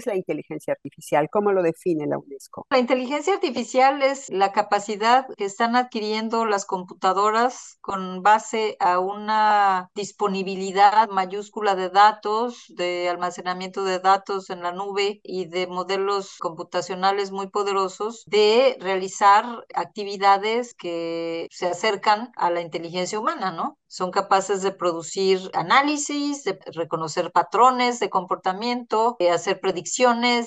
es la inteligencia artificial? ¿Cómo lo define la UNESCO? La inteligencia artificial es la capacidad que están adquiriendo las computadoras con base a una disponibilidad mayúscula de datos, de almacenamiento de datos en la nube y de modelos computacionales muy poderosos, de realizar actividades que se acercan a la inteligencia humana, ¿no? Son capaces de producir análisis, de reconocer patrones de comportamiento, de hacer predicciones,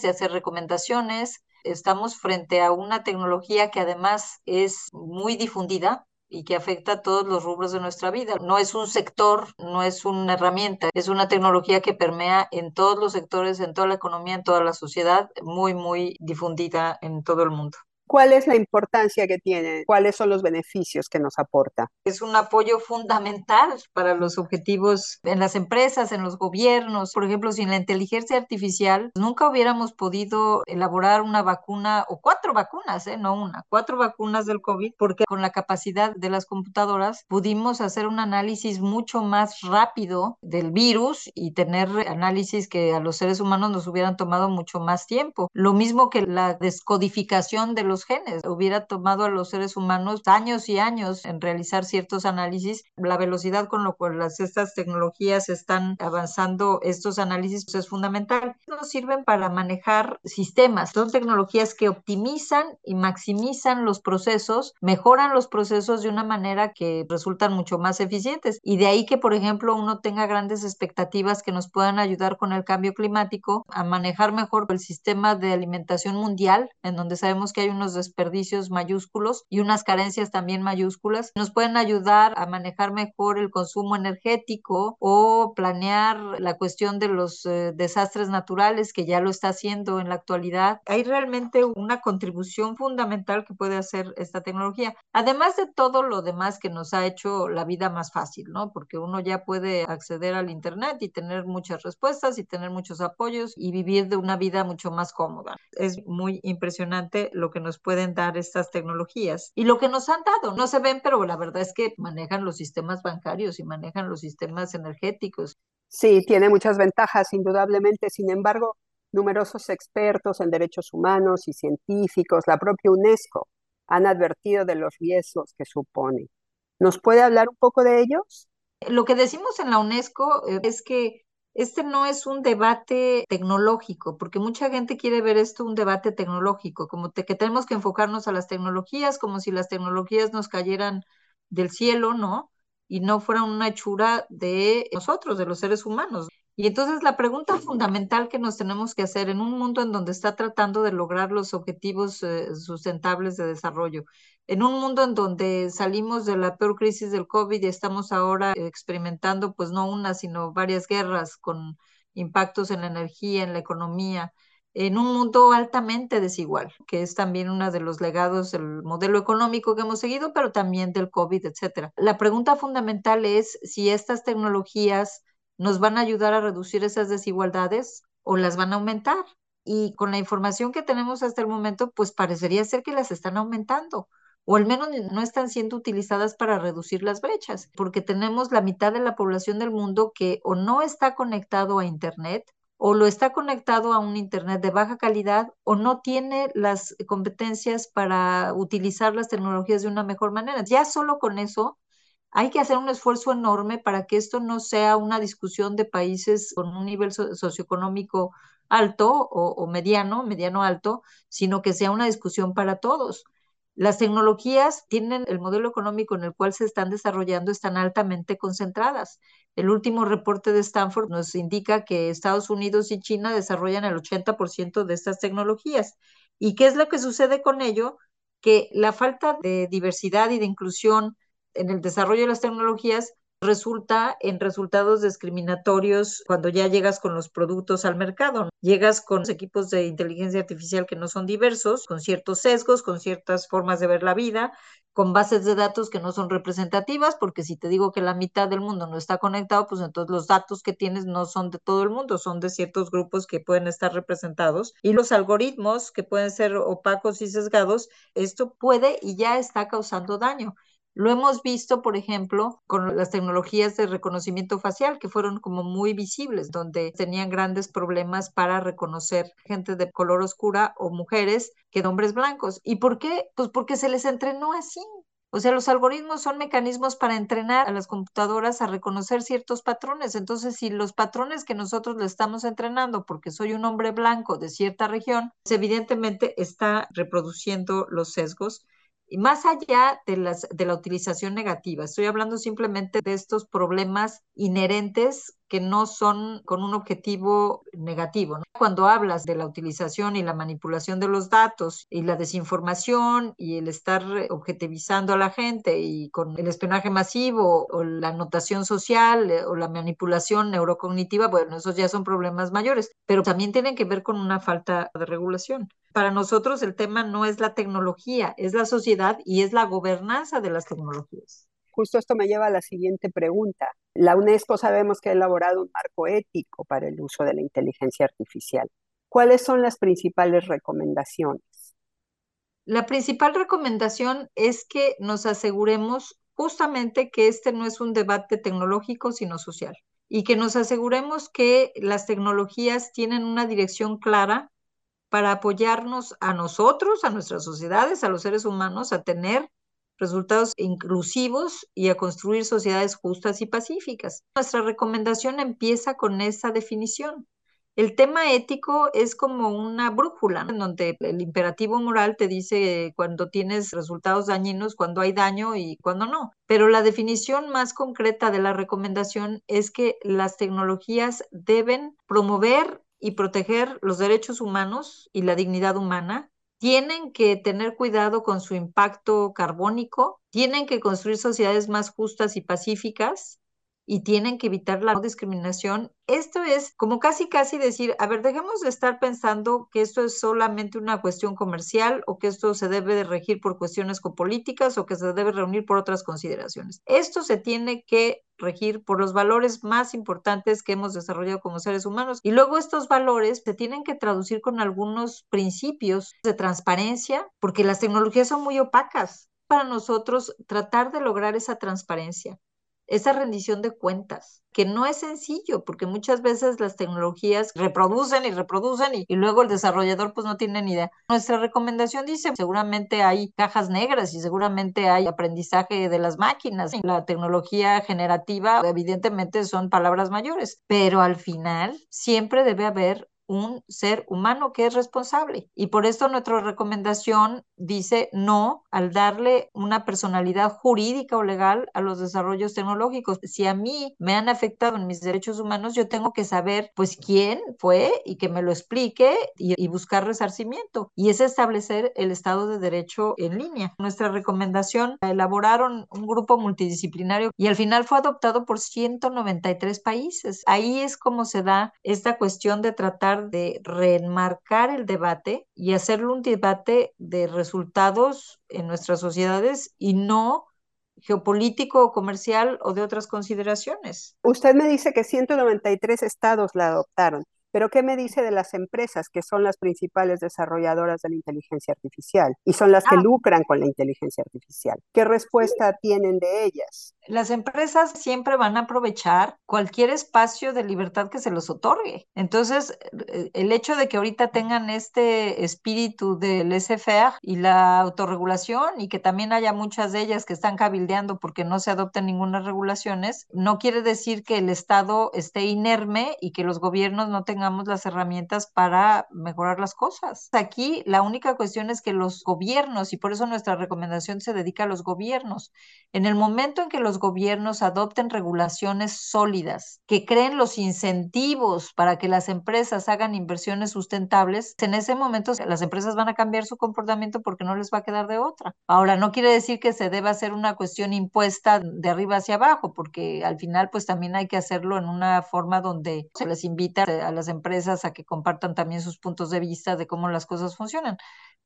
de hacer recomendaciones. Estamos frente a una tecnología que además es muy difundida, y que afecta a todos los rubros de nuestra vida. No es un sector, no es una herramienta, es una tecnología que permea en todos los sectores, en toda la economía, en toda la sociedad, muy, muy difundida en todo el mundo. ¿Cuál es la importancia que tiene? ¿Cuáles son los beneficios que nos aporta? Es un apoyo fundamental para los objetivos en las empresas, en los gobiernos. Por ejemplo, sin la inteligencia artificial, nunca hubiéramos podido elaborar una vacuna o cuatro vacunas, ¿eh? no una, cuatro vacunas del COVID, porque con la capacidad de las computadoras pudimos hacer un análisis mucho más rápido del virus y tener análisis que a los seres humanos nos hubieran tomado mucho más tiempo. Lo mismo que la descodificación de los genes. Hubiera tomado a los seres humanos años y años en realizar ciertos análisis. La velocidad con lo cual las, estas tecnologías están avanzando, estos análisis, pues, es fundamental. Nos sirven para manejar sistemas. Son tecnologías que optimizan y maximizan los procesos, mejoran los procesos de una manera que resultan mucho más eficientes. Y de ahí que, por ejemplo, uno tenga grandes expectativas que nos puedan ayudar con el cambio climático a manejar mejor el sistema de alimentación mundial, en donde sabemos que hay unos desperdicios mayúsculos y unas carencias también mayúsculas. Nos pueden ayudar a manejar mejor el consumo energético o planear la cuestión de los eh, desastres naturales que ya lo está haciendo en la actualidad. Hay realmente una contribución fundamental que puede hacer esta tecnología. Además de todo lo demás que nos ha hecho la vida más fácil, ¿no? Porque uno ya puede acceder al Internet y tener muchas respuestas y tener muchos apoyos y vivir de una vida mucho más cómoda. Es muy impresionante lo que nos pueden dar estas tecnologías. Y lo que nos han dado, no se ven, pero la verdad es que manejan los sistemas bancarios y manejan los sistemas energéticos. Sí, tiene muchas ventajas, indudablemente. Sin embargo, numerosos expertos en derechos humanos y científicos, la propia UNESCO, han advertido de los riesgos que supone. ¿Nos puede hablar un poco de ellos? Lo que decimos en la UNESCO eh, es que este no es un debate tecnológico, porque mucha gente quiere ver esto un debate tecnológico, como que tenemos que enfocarnos a las tecnologías, como si las tecnologías nos cayeran del cielo, ¿no? Y no fueran una hechura de nosotros, de los seres humanos. Y entonces la pregunta fundamental que nos tenemos que hacer en un mundo en donde está tratando de lograr los objetivos eh, sustentables de desarrollo, en un mundo en donde salimos de la peor crisis del COVID y estamos ahora experimentando pues no una, sino varias guerras con impactos en la energía, en la economía, en un mundo altamente desigual, que es también uno de los legados del modelo económico que hemos seguido, pero también del COVID, etcétera. La pregunta fundamental es si estas tecnologías nos van a ayudar a reducir esas desigualdades o las van a aumentar. Y con la información que tenemos hasta el momento, pues parecería ser que las están aumentando o al menos no están siendo utilizadas para reducir las brechas, porque tenemos la mitad de la población del mundo que o no está conectado a Internet o lo está conectado a un Internet de baja calidad o no tiene las competencias para utilizar las tecnologías de una mejor manera. Ya solo con eso hay que hacer un esfuerzo enorme para que esto no sea una discusión de países con un nivel socioeconómico alto o, mediano, mediano alto, sino que sea una discusión para todos. Las tecnologías tienen el modelo económico en el cual se están desarrollando, están altamente concentradas. El último reporte de Stanford nos indica que Estados Unidos y China desarrollan el 80% de estas tecnologías. ¿Y qué es lo que sucede con ello? Que la falta de diversidad y de inclusión en el desarrollo de las tecnologías resulta en resultados discriminatorios cuando ya llegas con los productos al mercado. Llegas con equipos de inteligencia artificial que no son diversos, con ciertos sesgos, con ciertas formas de ver la vida, con bases de datos que no son representativas, porque si te digo que la mitad del mundo no está conectado, pues entonces los datos que tienes no son de todo el mundo, son de ciertos grupos que pueden estar representados. Y los algoritmos que pueden ser opacos y sesgados, esto puede y ya está causando daño. Lo hemos visto, por ejemplo, con las tecnologías de reconocimiento facial, que fueron como muy visibles, donde tenían grandes problemas para reconocer gente de color oscura o mujeres que hombres blancos. ¿Y por qué? Pues porque se les entrenó así. O sea, los algoritmos son mecanismos para entrenar a las computadoras a reconocer ciertos patrones. Entonces, si los patrones que nosotros le estamos entrenando, porque soy un hombre blanco de cierta región, pues evidentemente está reproduciendo los sesgos y más allá de, las, de la utilización negativa, estoy hablando simplemente de estos problemas inherentes que no son con un objetivo negativo. Cuando hablas de la utilización y la manipulación de los datos y la desinformación y el estar objetivizando a la gente y con el espionaje masivo o la anotación social eh, o la manipulación neurocognitiva, bueno, esos ya son problemas mayores, pero también tienen que ver con una falta de regulación. Para nosotros el tema no es la tecnología, es la sociedad y es la gobernanza de las tecnologías. Justo esto me lleva a la siguiente pregunta. La UNESCO sabemos que ha elaborado un marco ético para el uso de la inteligencia artificial. ¿Cuáles son las principales recomendaciones? La principal recomendación es que nos aseguremos justamente que este no es un debate tecnológico, sino social, y que nos aseguremos que las tecnologías tienen una dirección clara para apoyarnos a nosotros, a nuestras sociedades, a los seres humanos, a tener resultados inclusivos y a construir sociedades justas y pacíficas. Nuestra recomendación empieza con esa definición. El tema ético es como una brújula, en donde el imperativo moral te dice cuando tienes resultados dañinos, cuando hay daño y cuando no. Pero la definición más concreta de la recomendación es que las tecnologías deben promover y proteger los derechos humanos y la dignidad humana, tienen que tener cuidado con su impacto carbónico, tienen que construir sociedades más justas y pacíficas, y tienen que evitar la no discriminación. Esto es como casi casi decir, a ver, dejemos de estar pensando que esto es solamente una cuestión comercial o que esto se debe de regir por cuestiones copolíticas o que se debe reunir por otras consideraciones. Esto se tiene que regir por los valores más importantes que hemos desarrollado como seres humanos y luego estos valores se tienen que traducir con algunos principios de transparencia porque las tecnologías son muy opacas para nosotros tratar de lograr esa transparencia esa rendición de cuentas, que no es sencillo, porque muchas veces las tecnologías reproducen y reproducen y, luego el desarrollador pues no tiene ni idea. Nuestra recomendación dice, seguramente hay cajas negras y seguramente hay aprendizaje de las máquinas. La tecnología generativa evidentemente son palabras mayores, pero al final siempre debe haber un ser humano que es responsable. Y por esto nuestra recomendación dice no al darle una personalidad jurídica o legal a los desarrollos tecnológicos. Si a mí me han afectado en mis derechos humanos, yo tengo que saber pues quién fue y que me lo explique y, y buscar resarcimiento. Y es establecer el Estado de Derecho en línea. Nuestra recomendación la elaboraron un grupo multidisciplinario y al final fue adoptado por 193 países. Ahí es como se da esta cuestión de tratar de reenmarcar el debate y hacerlo un debate de resultados en nuestras sociedades y no geopolítico o comercial o de otras consideraciones. Usted me dice que 193 estados la adoptaron. Pero ¿qué me dice de las empresas que son las principales desarrolladoras de la inteligencia artificial y son las que ah. lucran con la inteligencia artificial? ¿Qué respuesta tienen de ellas? Las empresas siempre van a aprovechar cualquier espacio de libertad que se los otorgue. Entonces, eh, el hecho de que ahorita tengan este espíritu del laissez-faire y la autorregulación y que también haya muchas de ellas que están cabildeando porque no se adopten ninguna regulaciones, no quiere decir que el Estado esté inerme y que los gobiernos no tengan las herramientas para mejorar las cosas. Aquí la única cuestión es que los gobiernos, y por eso nuestra recomendación se dedica a los gobiernos, en el momento en que los gobiernos adopten regulaciones sólidas, que creen los incentivos para que las empresas hagan inversiones sustentables, en ese momento las empresas van a cambiar su comportamiento porque no les va a quedar de otra. Ahora, no quiere decir que se deba hacer una cuestión impuesta de arriba hacia abajo, porque al final pues también hay que hacerlo en una forma donde se les invita a las empresas a que compartan también sus puntos de vista de cómo las cosas funcionan.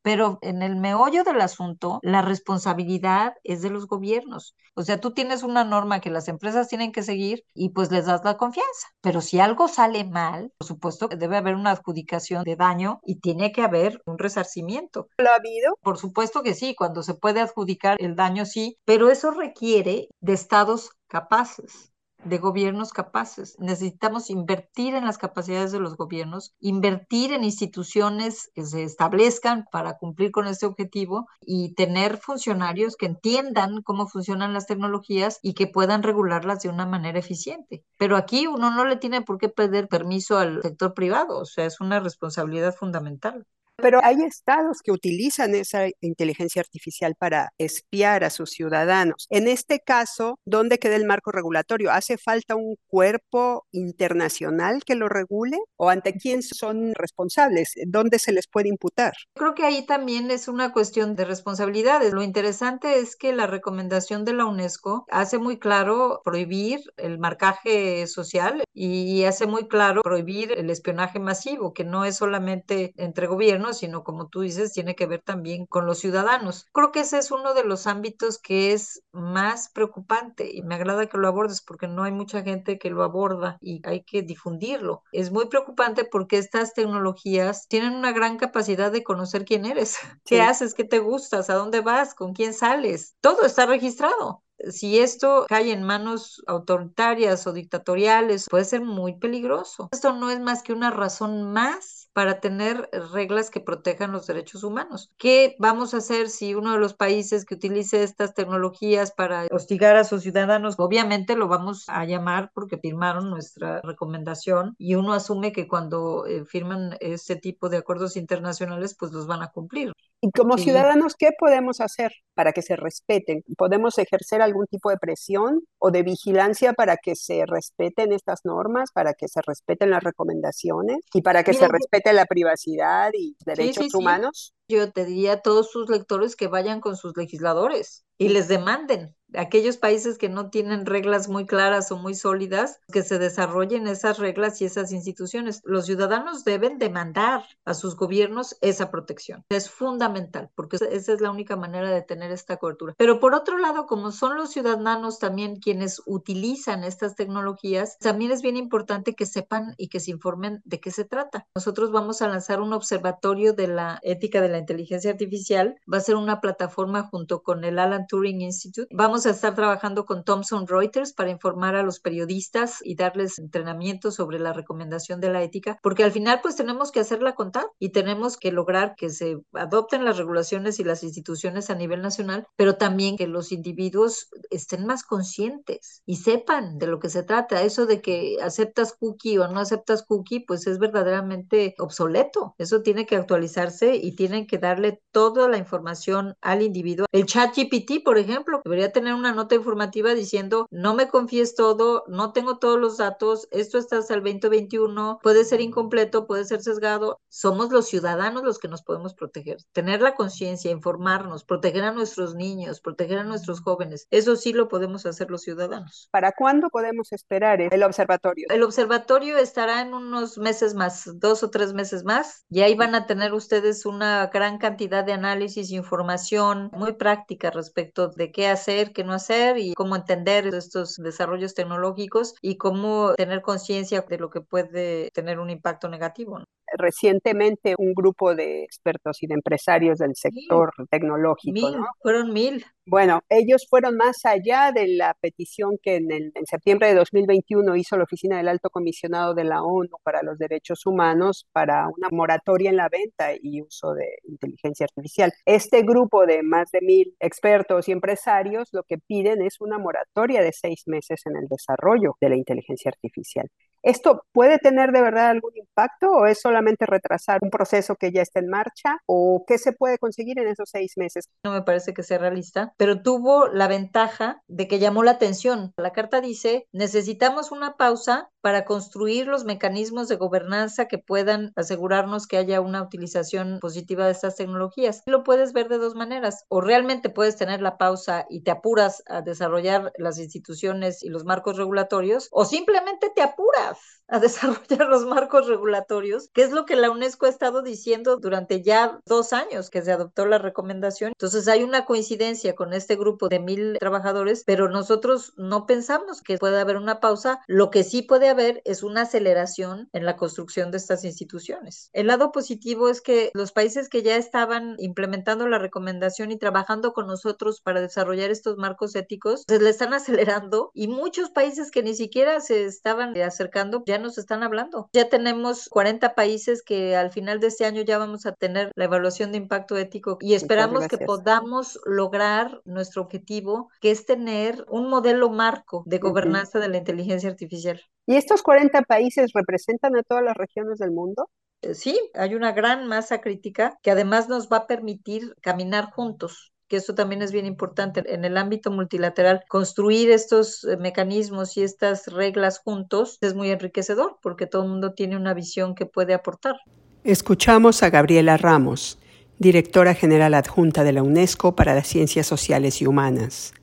Pero en el meollo del asunto, la responsabilidad es de los gobiernos. O sea, tú tienes una norma que las empresas tienen que seguir y pues les das la confianza. Pero si algo sale mal, por supuesto que debe haber una adjudicación de daño y tiene que haber un resarcimiento. ¿Lo ha habido? Por supuesto que sí, cuando se puede adjudicar el daño sí, pero eso requiere de estados capaces de gobiernos capaces. Necesitamos invertir en las capacidades de los gobiernos, invertir en instituciones que se establezcan para cumplir con este objetivo y tener funcionarios que entiendan cómo funcionan las tecnologías y que puedan regularlas de una manera eficiente. Pero aquí uno no le tiene por qué pedir permiso al sector privado, o sea, es una responsabilidad fundamental. Pero hay estados que utilizan esa inteligencia artificial para espiar a sus ciudadanos. En este caso, ¿dónde queda el marco regulatorio? ¿Hace falta un cuerpo internacional que lo regule? ¿O ante quién son responsables? ¿Dónde se les puede imputar? Creo que ahí también es una cuestión de responsabilidades. Lo interesante es que la recomendación de la UNESCO hace muy claro prohibir el marcaje social y hace muy claro prohibir el espionaje masivo, que no es solamente entre gobiernos, sino como tú dices, tiene que ver también con los ciudadanos. Creo que ese es uno de los ámbitos que es más preocupante y me agrada que lo abordes porque no hay mucha gente que lo aborda y hay que difundirlo. Es muy preocupante porque estas tecnologías tienen una gran capacidad de conocer quién eres, qué haces, qué te gustas, a dónde vas, con quién sales. Todo está registrado si esto cae en manos autoritarias o dictatoriales, puede ser muy peligroso. Esto no es más que una razón más para tener reglas que protejan los derechos humanos. ¿Qué vamos a hacer si uno de los países que utilice estas tecnologías para hostigar a sus ciudadanos, obviamente lo vamos a llamar porque firmaron nuestra recomendación y uno asume que cuando eh, firman este tipo de acuerdos internacionales, pues los van a cumplir. Y como ciudadanos, ¿qué podemos hacer para que se respeten? ¿Podemos ejercer algún tipo de presión o de vigilancia para que se respeten estas normas, para que se respeten las recomendaciones y para que se respete la privacidad y derechos humanos? Yo te diría a todos sus lectores que vayan con sus legisladores y les demanden aquellos países que no tienen reglas muy claras o muy sólidas, que se desarrollen esas reglas y esas instituciones. Los ciudadanos deben demandar a sus gobiernos esa protección. Es fundamental porque esa es la única manera de tener esta cobertura. Pero por otro lado, como son los ciudadanos también quienes utilizan estas tecnologías, también es bien importante que sepan y que se informen de qué se trata. Nosotros vamos a lanzar un observatorio de la ética de la inteligencia artificial. Va a ser una plataforma junto con el Alan Turing Institute. Vamos a estar trabajando con Thomson Reuters para informar a los periodistas y darles entrenamiento sobre la recomendación de la ética, porque al final pues tenemos que hacerla contar y tenemos que lograr que se adopten las regulaciones y las instituciones a nivel nacional, pero también que los individuos estén más conscientes y sepan de lo que se trata. Eso de que aceptas cookie o no aceptas cookie, pues es verdaderamente obsoleto. Eso tiene que actualizarse y tienen que darle toda la información al individuo. El chat GPT, por ejemplo, debería tener una nota informativa diciendo, no me confíes todo, no tengo todos los datos, esto está hasta el 2021, puede ser incompleto, puede ser sesgado. Somos los ciudadanos los que nos podemos proteger. Tener la conciencia, informarnos, proteger a nuestros niños, proteger a nuestros jóvenes. Eso sí lo podemos hacer los ciudadanos. ¿Para cuándo podemos esperar el observatorio? El observatorio estará en unos meses más, dos o tres meses más, y ahí van a tener ustedes una gran cantidad de análisis, información muy práctica respecto de qué hacer, qué no hacer y cómo entender estos desarrollos tecnológicos y cómo tener conciencia de lo que puede tener un impacto negativo. Recientemente un grupo de expertos y de empresarios del sector tecnológico. Mil, fueron mil. Bueno, ellos fueron más allá de la petición que en, en, septiembre de 2021 hizo la Oficina del Alto Comisionado de la ONU para los Derechos Humanos para una moratoria en la venta y uso de inteligencia artificial. Este grupo de más de mil expertos y empresarios lo que piden es una moratoria de seis meses en el desarrollo de la inteligencia artificial. ¿Esto puede tener de verdad algún impacto o es solamente retrasar un proceso que ya está en marcha? ¿O qué se puede conseguir en esos seis meses? No me parece que sea realista, pero tuvo la ventaja de que llamó la atención. La carta dice, necesitamos una pausa para construir los mecanismos de gobernanza que puedan asegurarnos que haya una utilización positiva de estas tecnologías. Lo puedes ver de dos maneras, o realmente puedes tener la pausa y te apuras a desarrollar las instituciones y los marcos regulatorios, o simplemente te apuras a desarrollar los marcos regulatorios, que es lo que la UNESCO ha estado diciendo durante ya dos años que se adoptó la recomendación. Entonces hay una coincidencia con este grupo de mil trabajadores, pero nosotros no pensamos que pueda haber una pausa. Lo que sí puede haber es una aceleración en la construcción de estas instituciones. El lado positivo es que los países que ya estaban implementando la recomendación y trabajando con nosotros para desarrollar estos marcos éticos, se le están acelerando y muchos países que ni siquiera se estaban acercando ya nos están hablando. Ya tenemos 40 países que al final de este año ya vamos a tener la evaluación de impacto ético y esperamos que podamos lograr nuestro objetivo, que es tener un modelo marco de gobernanza de la inteligencia artificial. ¿Y estos 40 países representan a todas las regiones del mundo? Eh, sí, hay una gran masa crítica que además nos va a permitir caminar juntos que eso también es bien importante en el ámbito multilateral. Construir estos eh, mecanismos y estas reglas juntos es muy enriquecedor porque todo el mundo tiene una visión que puede aportar. Escuchamos a Gabriela Ramos, directora general adjunta de la UNESCO para las Ciencias Sociales y Humanas.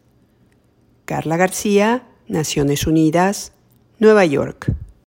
Carla García, Naciones Unidas, Nueva York.